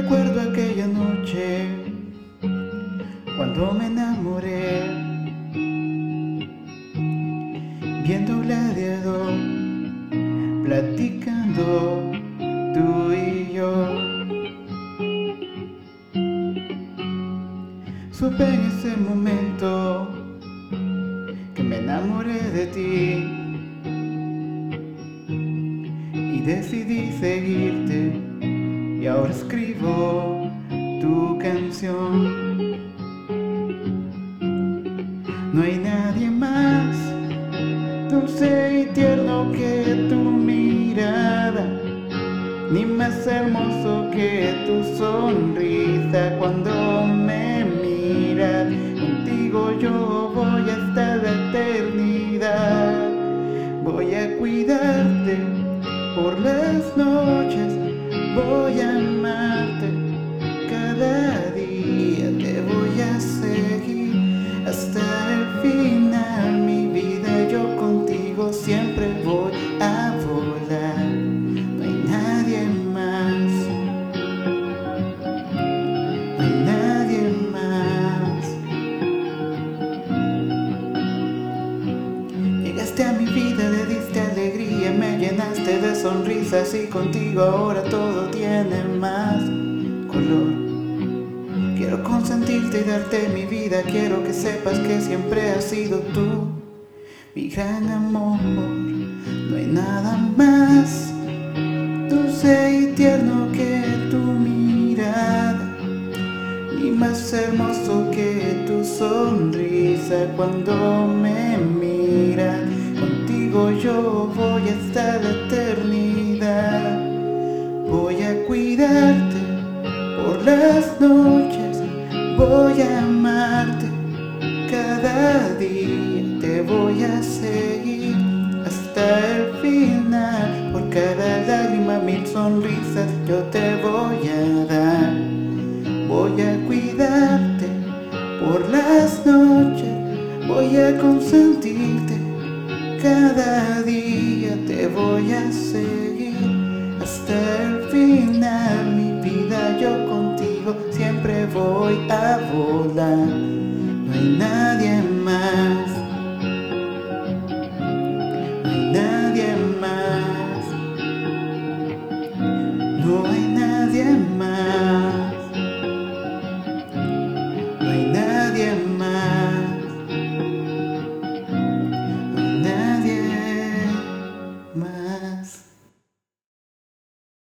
Recuerdo aquella noche cuando me enamoré, viendo gladiador, platicando tú y yo. Supe en ese momento que me enamoré de ti. Y decidí seguirte y ahora escribo tu canción. No hay nadie más dulce y tierno que tu mirada, ni más hermoso que tu sonrisa cuando me miras. Contigo yo Llegaste a mi vida, le diste alegría, me llenaste de sonrisas y contigo ahora todo tiene más color. Quiero consentirte y darte mi vida, quiero que sepas que siempre has sido tú, mi gran amor. No hay nada más dulce y tierno que tu mirada, ni más hermoso que tu sonrisa cuando me. Yo voy hasta la eternidad. Voy a cuidarte por las noches, voy a amarte cada día, te voy a seguir hasta el final. Por cada lágrima, mil sonrisas yo te voy a dar. Voy a cuidarte por las noches, voy a consentirte cada día, te voy a seguir hasta el final, mi vida, yo contigo siempre voy a volar. No hay nadie